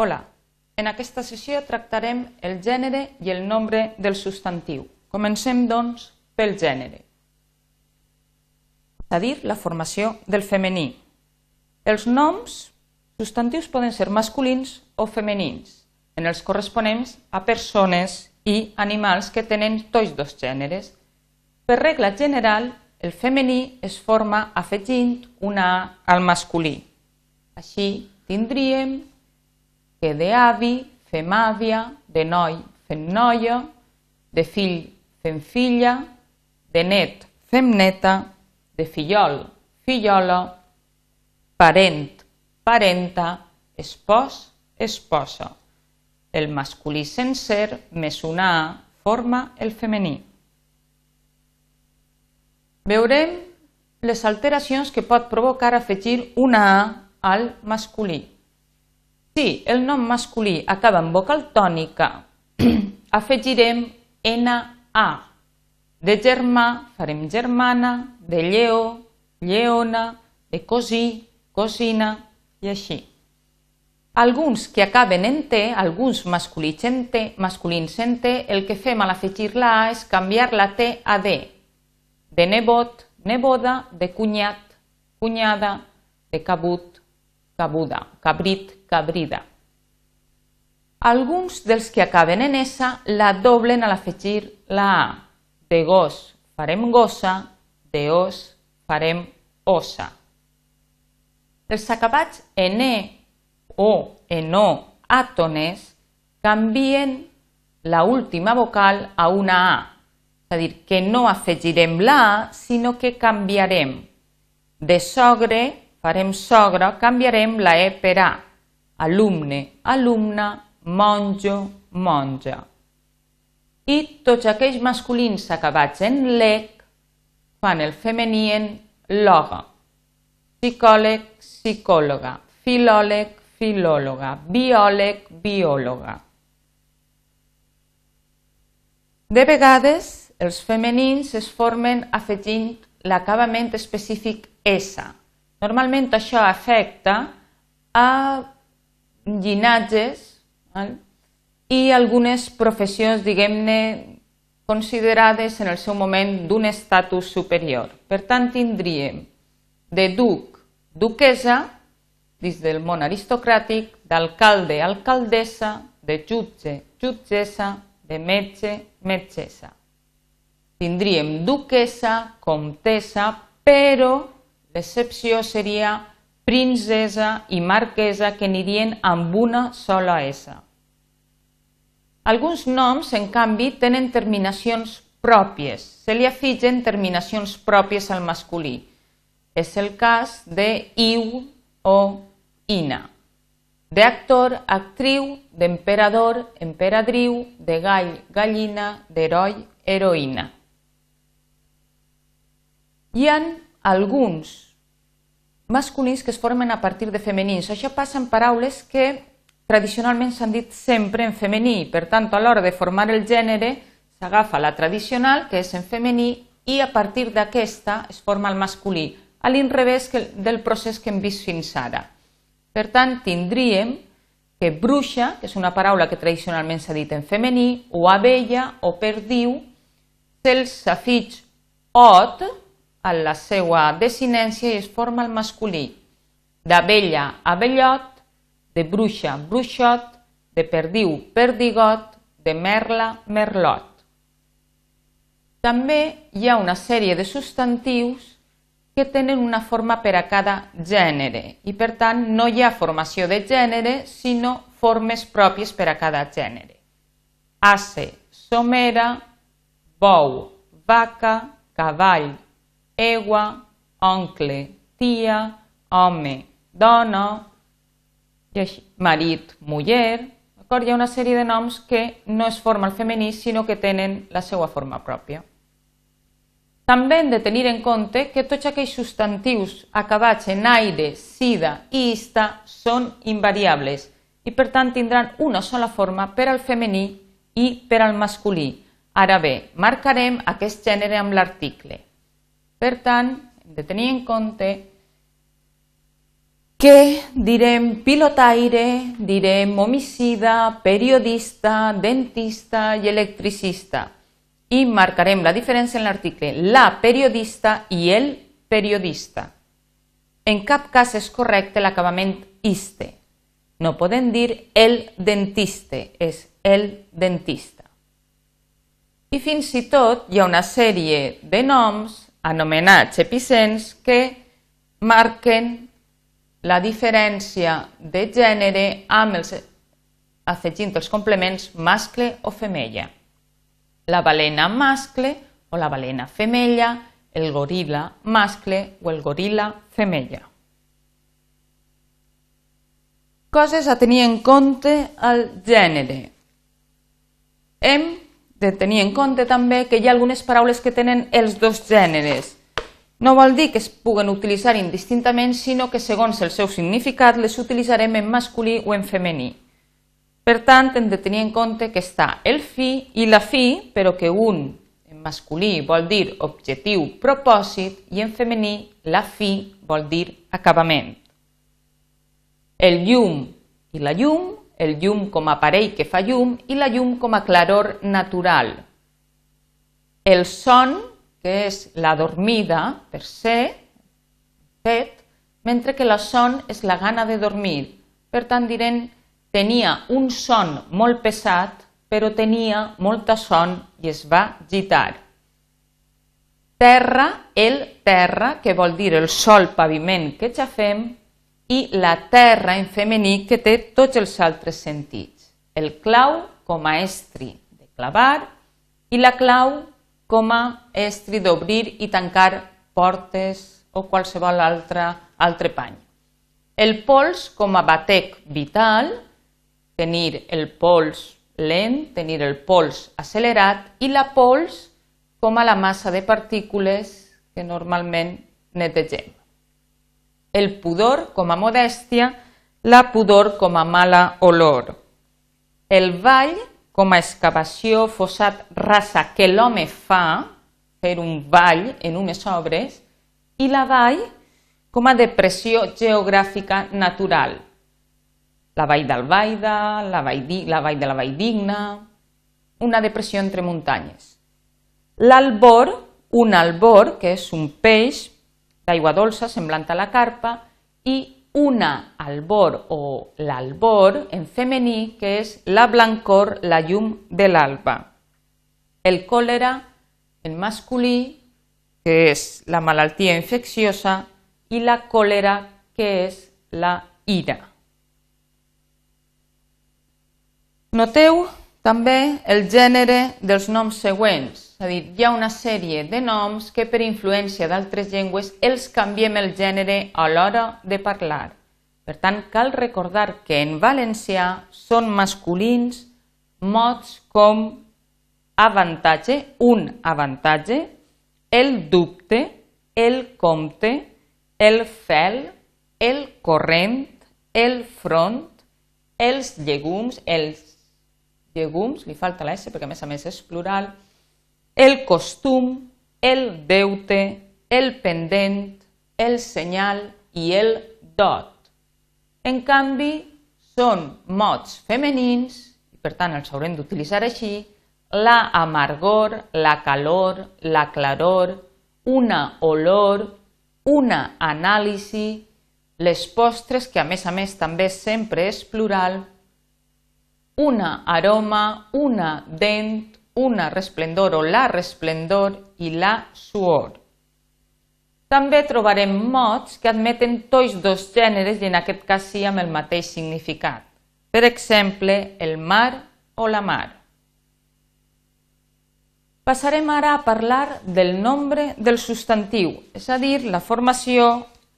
Hola, en aquesta sessió tractarem el gènere i el nombre del substantiu. Comencem, doncs, pel gènere. És a dir, la formació del femení. Els noms substantius poden ser masculins o femenins, en els corresponents a persones i animals que tenen tots dos gèneres. Per regla general, el femení es forma afegint una A al masculí. Així tindríem que d'avi fem àvia, de noi fem noia, de fill fem filla, de net fem neta, de fillol, fillola, parent, parenta, espòs, esposa. El masculí sencer més una A forma el femení. Veurem les alteracions que pot provocar afegir una A al masculí. Si el nom masculí acaba en vocal tònica, afegirem NA. De germà farem germana, de lleó, lleona, de cosí, cosina i així. Alguns que acaben en T, alguns masculins en T, masculins en T, el que fem a l'afegir la A és canviar la T a D. De nebot, neboda, de cunyat, cunyada, de cabut, cabuda, cabrit, cabrida. Alguns dels que acaben en S la doblen a l'afegir la A. De gos farem gossa, de os farem ossa. Els acabats en E o en O àtones canvien la última vocal a una A, és a dir, que no afegirem la A, sinó que canviarem de sogre farem sogra, canviarem la E per A. Alumne, alumna, monjo, monja. I tots aquells masculins acabats en lec fan el femení en loga. Psicòleg, psicòloga. Filòleg, filòloga. Biòleg, biòloga. De vegades, els femenins es formen afegint l'acabament específic S, Normalment això afecta a llinatges val? i algunes professions, diguem-ne, considerades en el seu moment d'un estatus superior. Per tant, tindríem de duc, duquesa, dins del món aristocràtic, d'alcalde, alcaldessa, de jutge, jutgessa, de metge, metgessa. Tindríem duquesa, comtessa, però L'excepció seria princesa i marquesa que anirien amb una sola S. Alguns noms, en canvi, tenen terminacions pròpies. Se li afiguen terminacions pròpies al masculí. És el cas de iu o ina. D'actor, actriu, d'emperador, emperadriu, de gall, gallina, d'heroi, heroïna. Hi ha alguns masculins que es formen a partir de femenins. Això passa en paraules que tradicionalment s'han dit sempre en femení. Per tant, a l'hora de formar el gènere s'agafa la tradicional, que és en femení, i a partir d'aquesta es forma el masculí, a l'inrevés del procés que hem vist fins ara. Per tant, tindríem que bruixa, que és una paraula que tradicionalment s'ha dit en femení, o abella o perdiu, se'ls afig ot, a la seva desinència i es forma el masculí. D'abella, abellot, de bruixa, bruixot, de perdiu, perdigot, de merla, merlot. També hi ha una sèrie de substantius que tenen una forma per a cada gènere i per tant no hi ha formació de gènere sinó formes pròpies per a cada gènere. Ace, somera, bou, vaca, cavall, egua, oncle, tia, home, dona, i així, marit, muller? Hi ha una sèrie de noms que no es forma el femení, sinó que tenen la seva forma pròpia. També hem de tenir en compte que tots aquells substantius acabats en aire, sida i ista són invariables i per tant tindran una sola forma per al femení i per al masculí. Ara bé, marcarem aquest gènere amb l'article. Per tant, hem de tenir en compte que direm pilotaire, direm homicida, periodista, dentista i electricista. I marcarem la diferència en l'article la periodista i el periodista. En cap cas és correcte l'acabament iste. No podem dir el dentiste, és el dentista. I fins i tot hi ha una sèrie de noms anomenats epicents que marquen la diferència de gènere amb els, afegint els complements mascle o femella. La balena mascle o la balena femella, el goril·la mascle o el goril·la femella. Coses a tenir en compte al gènere. Hem de tenir en compte també que hi ha algunes paraules que tenen els dos gèneres no vol dir que es puguen utilitzar indistintament, sinó que segons el seu significat les utilitzarem en masculí o en femení. Per tant, hem de tenir en compte que està el fi i la fi, però que un en masculí vol dir objectiu, propòsit, i en femení la fi vol dir acabament. El llum i la llum, el llum com a aparell que fa llum i la llum com a claror natural. El son que és la dormida per ser, fet, mentre que la son és la gana de dormir. Per tant, direm, tenia un son molt pesat, però tenia molta son i es va gitar. Terra, el terra, que vol dir el sol paviment que ja fem, i la terra en femení que té tots els altres sentits. El clau com a estri de clavar i la clau com a estri d'obrir i tancar portes o qualsevol altre, altre pany. El pols com a batec vital, tenir el pols lent, tenir el pols accelerat i la pols com a la massa de partícules que normalment netegem. El pudor com a modèstia, la pudor com a mala olor. El ball com a excavació fossat rasa que l'home fa, fer un vall en unes obres, i la vall com a depressió geogràfica natural. La vall d'Albaida, la, vall, la vall de la Valldigna, una depressió entre muntanyes. L'albor, un albor, que és un peix d'aigua dolça semblant a la carpa, i una albor o l'albor en femení, que és la blancor, la llum de l'alba. El còlera en masculí, que és la malaltia infecciosa, i la còlera, que és la ira. Noteu també el gènere dels noms següents, és a dir, hi ha una sèrie de noms que per influència d'altres llengües els canviem el gènere a l'hora de parlar. Per tant, cal recordar que en valencià són masculins mots com avantatge, un avantatge, el dubte, el compte, el fel, el corrent, el front, els llegums, els llegums, li falta la S perquè a més a més és plural, el costum, el deute, el pendent, el senyal i el dot. En canvi, són mots femenins, i per tant els haurem d'utilitzar així, la amargor, la calor, la claror, una olor, una anàlisi, les postres, que a més a més també sempre és plural, una aroma, una dent, una resplendor o la resplendor i la suor. També trobarem mots que admeten tots dos gèneres i en aquest cas sí amb el mateix significat. Per exemple, el mar o la mar. Passarem ara a parlar del nombre del substantiu, és a dir, la formació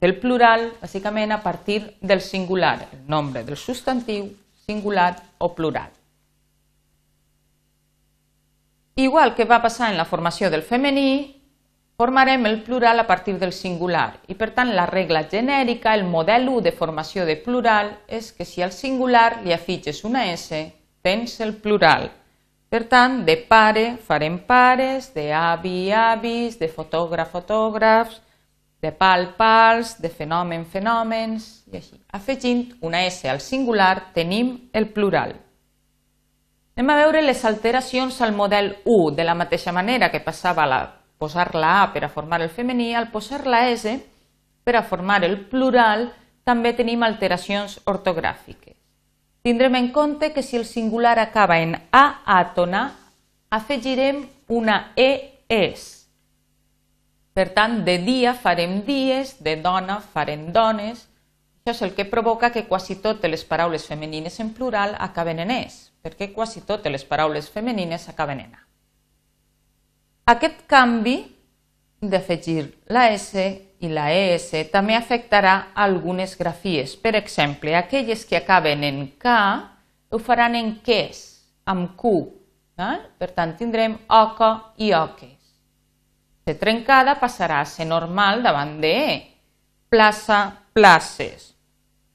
del plural, bàsicament a partir del singular, el nombre del substantiu singular o plural. Igual que va passar en la formació del femení, formarem el plural a partir del singular i per tant la regla genèrica, el model 1 de formació de plural és que si al singular li afitges una S, tens el plural. Per tant, de pare farem pares, d'avi avis, de fotògraf fotògrafs, de pal, pals, de fenomen, fenòmens, i així. Afegint una S al singular tenim el plural. Anem a veure les alteracions al model 1, de la mateixa manera que passava a posar la A per a formar el femení, al posar la S per a formar el plural també tenim alteracions ortogràfiques. Tindrem en compte que si el singular acaba en A àtona, afegirem una ES. Per tant, de dia farem dies, de dona farem dones. Això és el que provoca que quasi totes les paraules femenines en plural acaben en es perquè quasi totes les paraules femenines acaben en A. Aquest canvi d'afegir la S i la ES també afectarà algunes grafies. Per exemple, aquelles que acaben en K ho faran en QUES, amb Q. Eh? Per tant, tindrem OCO i OQUES. C trencada passarà a ser normal davant de E. Plaça, places.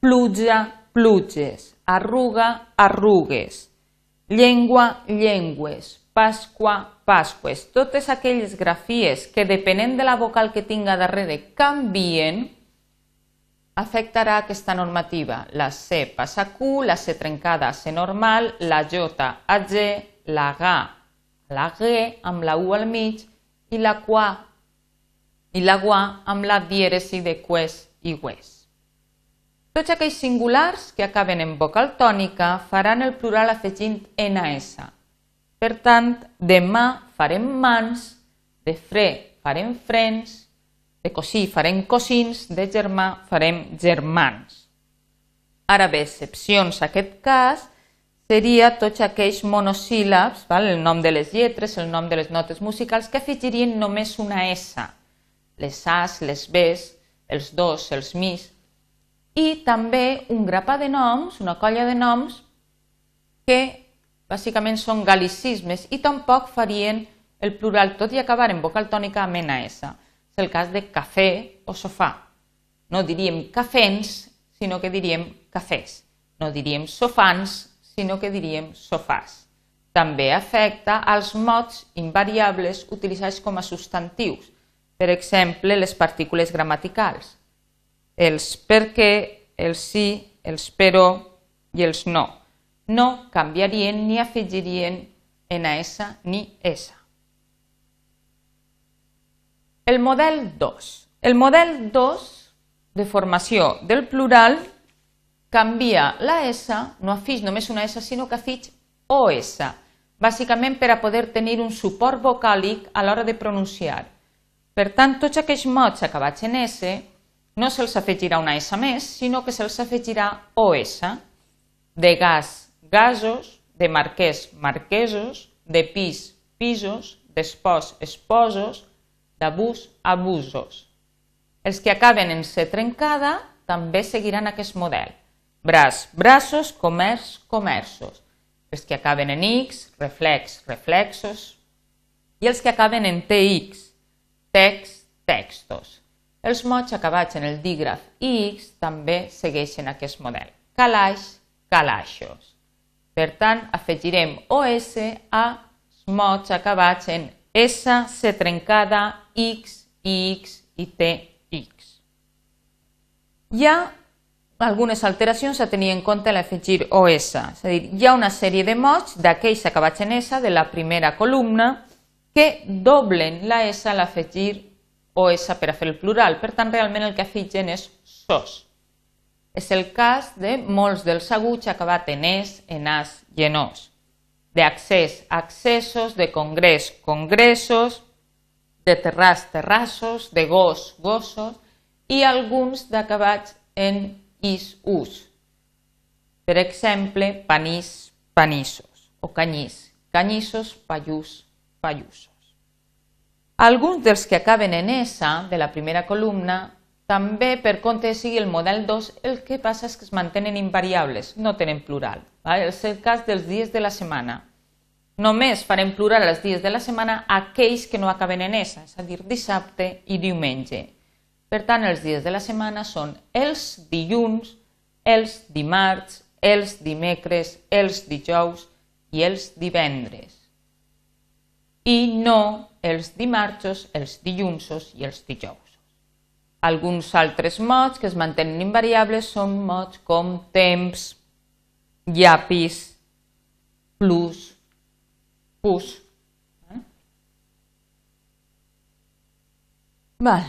Pluja, pluges. Arruga, arrugues llengua, llengües, Pasqua, Pasques. Totes aquelles grafies que, depenent de la vocal que tinga darrere, canvien, afectarà aquesta normativa. La C passa a Q, la C trencada a C normal, la J a G, la G a la G amb la U al mig i la Qua i la Gua amb la dièresi de Ques i Hues. Tots aquells singulars que acaben en vocal tònica faran el plural afegint NS. Per tant, de mà farem mans, de fre farem frens, de cosí farem cosins, de germà farem germans. Ara bé, excepcions a aquest cas seria tots aquells monosíl·labs, val? el nom de les lletres, el nom de les notes musicals, que afegirien només una S. Les As, les Bs, els dos, els mis, i també un grapà de noms, una colla de noms, que bàsicament són galicismes i tampoc farien el plural, tot i acabar en vocal tònica amb NS. És el cas de cafè o sofà. No diríem cafens, sinó que diríem cafès. No diríem sofans, sinó que diríem sofàs. També afecta als mots invariables utilitzats com a substantius, per exemple, les partícules gramaticals els perquè, els sí, els però i els no. No canviarien ni afegirien en S ni S. El model 2. El model 2 de formació del plural canvia la S, no afix només una S, sinó que afix OS, bàsicament per a poder tenir un suport vocàlic a l'hora de pronunciar. Per tant, tots aquells mots acabats en S no se'ls afegirà una S més, sinó que se'ls afegirà OS, de gas, gasos, de marquès, marquesos, de pis, pisos, d'espòs, esposos, d'abús, abusos. Els que acaben en C trencada també seguiran aquest model. Braç, braços, comerç, comerços. Els que acaben en X, reflex, reflexos. I els que acaben en TX, text, textos. Els mots acabats en el dígraf X també segueixen aquest model. Calaix, calaixos. Per tant, afegirem OS a mots acabats en S, C trencada, X, X i TX. Hi ha algunes alteracions a tenir en compte l'afegir OS. És a dir, hi ha una sèrie de mots d'aquells acabats en S de la primera columna que doblen la S a l'afegir o S per a fer el plural. Per tant, realment el que afitgen és sos. És el cas de molts dels aguts acabat en es, en as i en os. D'accés, accessos, de congrés, congressos, de terràs, terrassos, de gos, gossos i alguns d'acabats en is, us. Per exemple, panís, panissos o canyís, canyissos, pallús, pallussos. Alguns dels que acaben en S de la primera columna també per compte sigui el model 2 el que passa és que es mantenen invariables, no tenen plural. Val? És el cas dels dies de la setmana. Només farem plural els dies de la setmana aquells que no acaben en S, és a dir, dissabte i diumenge. Per tant, els dies de la setmana són els dilluns, els dimarts, els dimecres, els dijous i els divendres. I no els dimarts, els dilluns i els dijous. Alguns altres mots que es mantenen invariables són mots com temps, llapis, plus, pus. Val.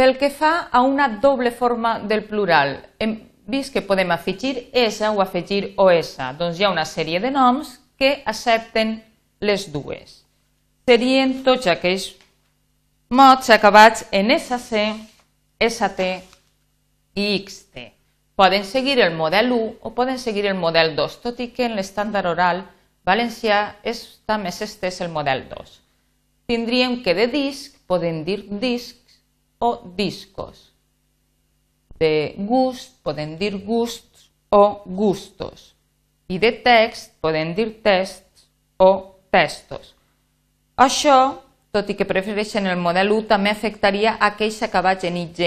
Pel que fa a una doble forma del plural, hem vist que podem afegir S o afegir OS. Doncs hi ha una sèrie de noms que accepten les dues. Serien tots aquells mots acabats en SC ST i XT. Poden seguir el model 1 o poden seguir el model 2, tot i que en l'estàndard oral valencià està més estès el model 2. Tindríem que de disc poden dir discs o discos. De gust poden dir gusts o gustos. I de text poden dir tests o textos. Això tot i que prefereixen el model 1, també afectaria aquells acabats en IG,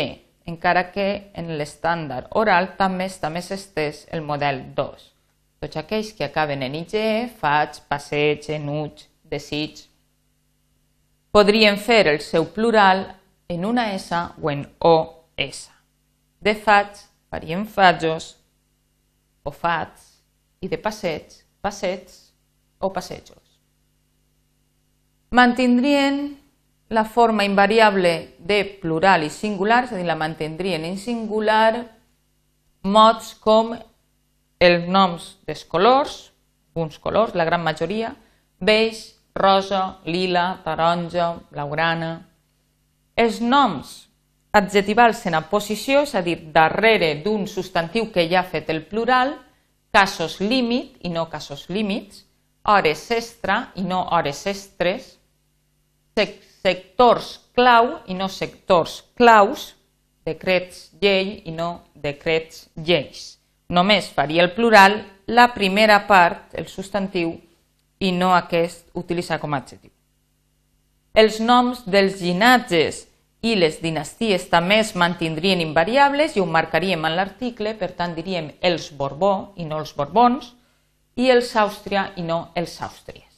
encara que en l'estàndard oral també està més estès el model 2. Tots aquells que acaben en IG, faig, passeig, enuig, desig, podrien fer el seu plural en una S o en OS. De faig, farien fajos o fats, i de passeig, passeigs o passejos mantindrien la forma invariable de plural i singular, és a dir, la mantindrien en singular mots com els noms dels colors, alguns colors, la gran majoria, beix, rosa, lila, taronja, blaugrana. Els noms adjetivals en aposició, és a dir, darrere d'un substantiu que ja ha fet el plural, casos límit i no casos límits, hores extra i no hores extres, sectors clau i no sectors claus, decrets llei i no decrets lleis. Només faria el plural la primera part, el substantiu, i no aquest utilitzar com a adjectiu. Els noms dels llinatges i les dinasties també es mantindrien invariables i ho marcaríem en l'article, per tant diríem els Borbó i no els Borbons, i els Àustria i no els Àustries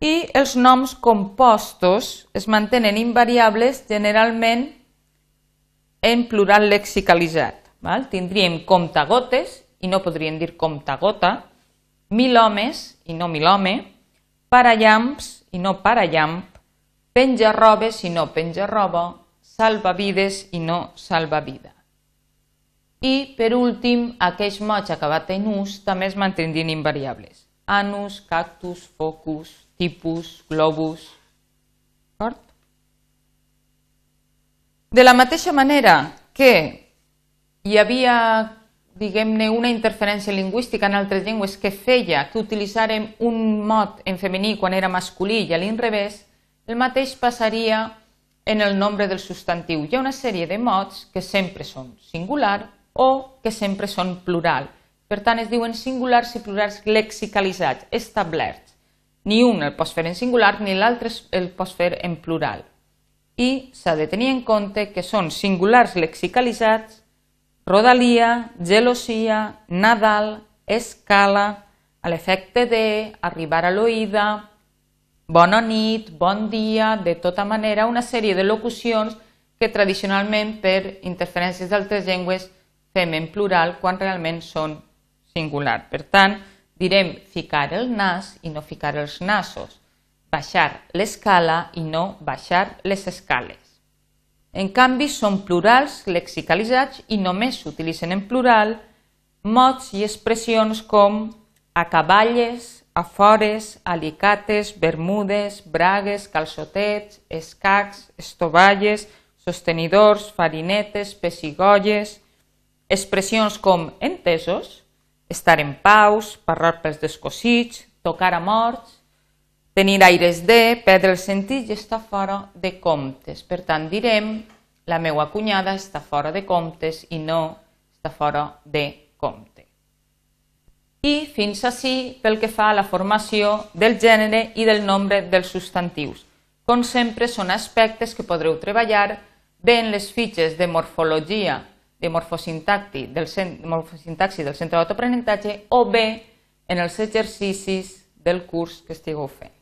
i els noms compostos es mantenen invariables generalment en plural lexicalitzat. Val? Tindríem comptagotes i no podríem dir comptagota, mil homes i no mil home, parallamps i no parallamp, penjarrobes i no penjarroba, salvavides i no salvavida. I, per últim, aquells mots acabats en ús també es mantindrien invariables. Anus, cactus, focus, tipus, globus... D'acord? De la mateixa manera que hi havia, diguem-ne, una interferència lingüística en altres llengües que feia que utilitzàrem un mot en femení quan era masculí i a l'inrevés, el mateix passaria en el nombre del substantiu. Hi ha una sèrie de mots que sempre són singular o que sempre són plural. Per tant, es diuen singulars i plurals lexicalitzats, establerts ni un el pots fer en singular ni l'altre el pots fer en plural. I s'ha de tenir en compte que són singulars lexicalitzats rodalia, gelosia, Nadal, escala, a l'efecte de, arribar a l'oïda, bona nit, bon dia, de tota manera, una sèrie de locucions que tradicionalment per interferències d'altres llengües fem en plural quan realment són singular. Per tant, direm ficar el nas i no ficar els nassos, baixar l'escala i no baixar les escales. En canvi, són plurals lexicalitzats i només s'utilitzen en plural mots i expressions com acaballes, afores, alicates, bermudes, bragues, calçotets, escacs, estovalles, sostenidors, farinetes, pessigolles, expressions com entesos, estar en paus, parlar pels descosits, tocar a morts, tenir aires de, perdre el sentit i estar fora de comptes. Per tant, direm la meva cunyada està fora de comptes i no està fora de compte. I fins així pel que fa a la formació del gènere i del nombre dels substantius. Com sempre, són aspectes que podreu treballar bé en les fitxes de morfologia de morfosintaxi del, morfosintaxi del centre d'autoaprenentatge o bé en els exercicis del curs que estigueu fent.